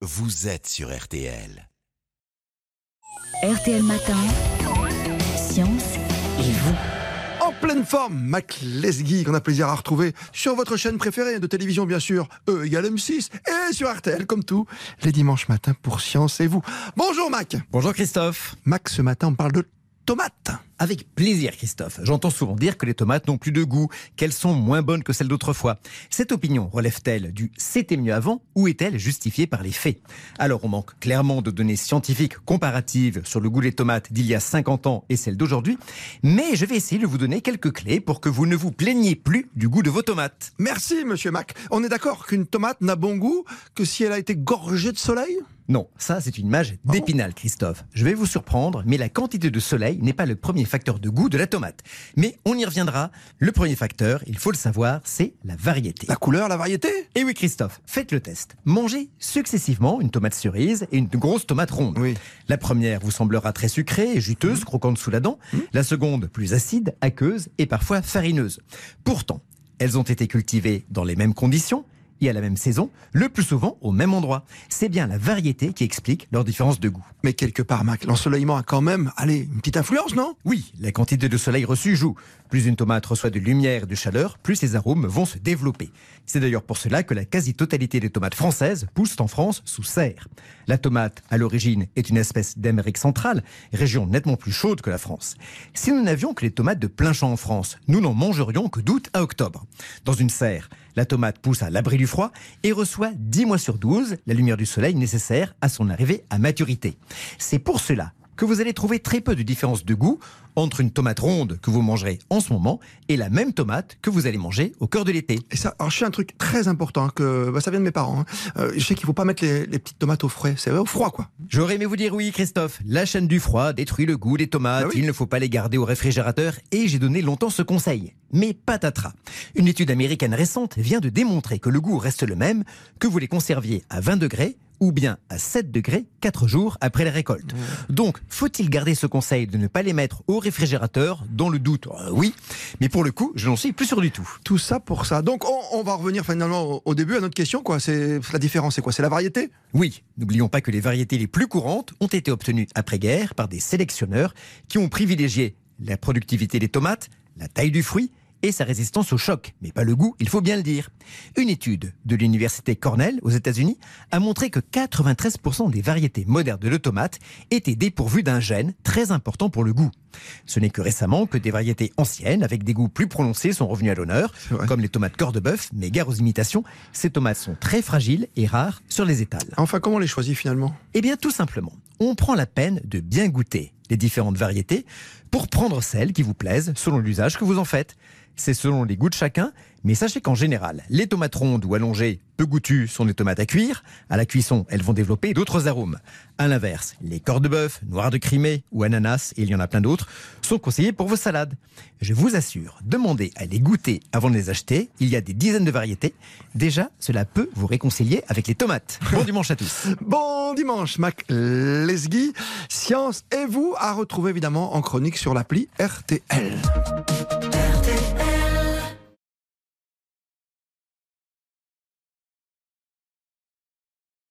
vous êtes sur RTL. RTL Matin, Science et vous. En pleine forme, Mac Lesguy, qu'on a plaisir à retrouver sur votre chaîne préférée de télévision, bien sûr, E égale M6, et sur RTL, comme tout, les dimanches matins pour Science et vous. Bonjour Mac Bonjour Christophe. Mac, ce matin, on parle de tomates. Avec plaisir Christophe. J'entends souvent dire que les tomates n'ont plus de goût, qu'elles sont moins bonnes que celles d'autrefois. Cette opinion relève-t-elle du c'était mieux avant ou est-elle justifiée par les faits? Alors on manque clairement de données scientifiques comparatives sur le goût des tomates d'il y a 50 ans et celles d'aujourd'hui, mais je vais essayer de vous donner quelques clés pour que vous ne vous plaigniez plus du goût de vos tomates. Merci, monsieur Mac. On est d'accord qu'une tomate n'a bon goût que si elle a été gorgée de soleil? Non, ça c'est une image d'épinal, Christophe. Je vais vous surprendre, mais la quantité de soleil n'est pas le premier facteur de goût de la tomate. Mais on y reviendra. Le premier facteur, il faut le savoir, c'est la variété. La couleur, la variété? Et oui, Christophe, faites le test. Mangez successivement une tomate cerise et une grosse tomate ronde. Oui. La première vous semblera très sucrée et juteuse, croquante sous la dent. La seconde, plus acide, aqueuse et parfois farineuse. Pourtant, elles ont été cultivées dans les mêmes conditions et à la même saison, le plus souvent au même endroit. C'est bien la variété qui explique leur différence de goût. Mais quelque part, Mac, l'ensoleillement a quand même, allez, une petite influence, non? Oui, la quantité de soleil reçu joue. Plus une tomate reçoit de lumière et de chaleur, plus ses arômes vont se développer. C'est d'ailleurs pour cela que la quasi-totalité des tomates françaises poussent en France sous serre. La tomate, à l'origine, est une espèce d'Amérique centrale, région nettement plus chaude que la France. Si nous n'avions que les tomates de plein champ en France, nous n'en mangerions que d'août à octobre. Dans une serre, la tomate pousse à l'abri du froid et reçoit 10 mois sur 12 la lumière du soleil nécessaire à son arrivée à maturité. C'est pour cela que vous allez trouver très peu de différence de goût entre une tomate ronde que vous mangerez en ce moment et la même tomate que vous allez manger au cœur de l'été. Et ça, alors je sais un truc très important, que bah, ça vient de mes parents. hein. Euh, je sais qu'il faut pas mettre les, les petites tomates au frais, c'est au froid, quoi. J'aurais aimé vous dire oui, Christophe. La chaîne du froid détruit le goût des tomates. Ah oui Il ne faut pas les garder au réfrigérateur. Et j'ai donné longtemps ce conseil. Mais patatras. Une étude américaine récente vient de démontrer que le goût reste le même que vous les conserviez à 20 degrés ou bien à 7 degrés 4 jours après la récolte. Donc, faut-il garder ce conseil de ne pas les mettre au réfrigérateur Dans le doute, euh, oui. Mais pour le coup, je n'en suis plus sûr du tout. Tout ça pour ça. Donc on, on va revenir finalement au, au début à notre question, quoi. C'est la différence, c'est quoi? C'est la variété? Oui, n'oublions pas que les variétés les plus courantes ont été obtenues après-guerre par des sélectionneurs qui ont privilégié la productivité des tomates, la taille du fruit et sa résistance au choc, mais pas le goût, il faut bien le dire. Une étude de l'université Cornell aux États-Unis a montré que 93% des variétés modernes de tomates étaient dépourvues d'un gène très important pour le goût. Ce n'est que récemment que des variétés anciennes avec des goûts plus prononcés sont revenues à l'honneur, comme les tomates cœur de bœuf, mais gare aux imitations, ces tomates sont très fragiles et rares sur les étals. Enfin, comment on les choisit finalement? Eh bien, tout simplement, on prend la peine de bien goûter les différentes variétés pour prendre celles qui vous plaisent selon l'usage que vous en faites. C'est selon les goûts de chacun, mais sachez qu'en général, les tomates rondes ou allongées, peu goûtues, sont des tomates à cuire. À la cuisson, elles vont développer d'autres arômes. À l'inverse, les corps de bœuf, noir de Crimée ou ananas, et il y en a plein d'autres, sont conseillés pour vos salades. Je vous assure, demandez à les goûter avant de les acheter. Il y a des dizaines de variétés. Déjà, cela peut vous réconcilier avec les tomates. Bon dimanche à tous. Bon dimanche, Mac Lesguy. Science et vous à retrouver évidemment en chronique sur l'appli RTL.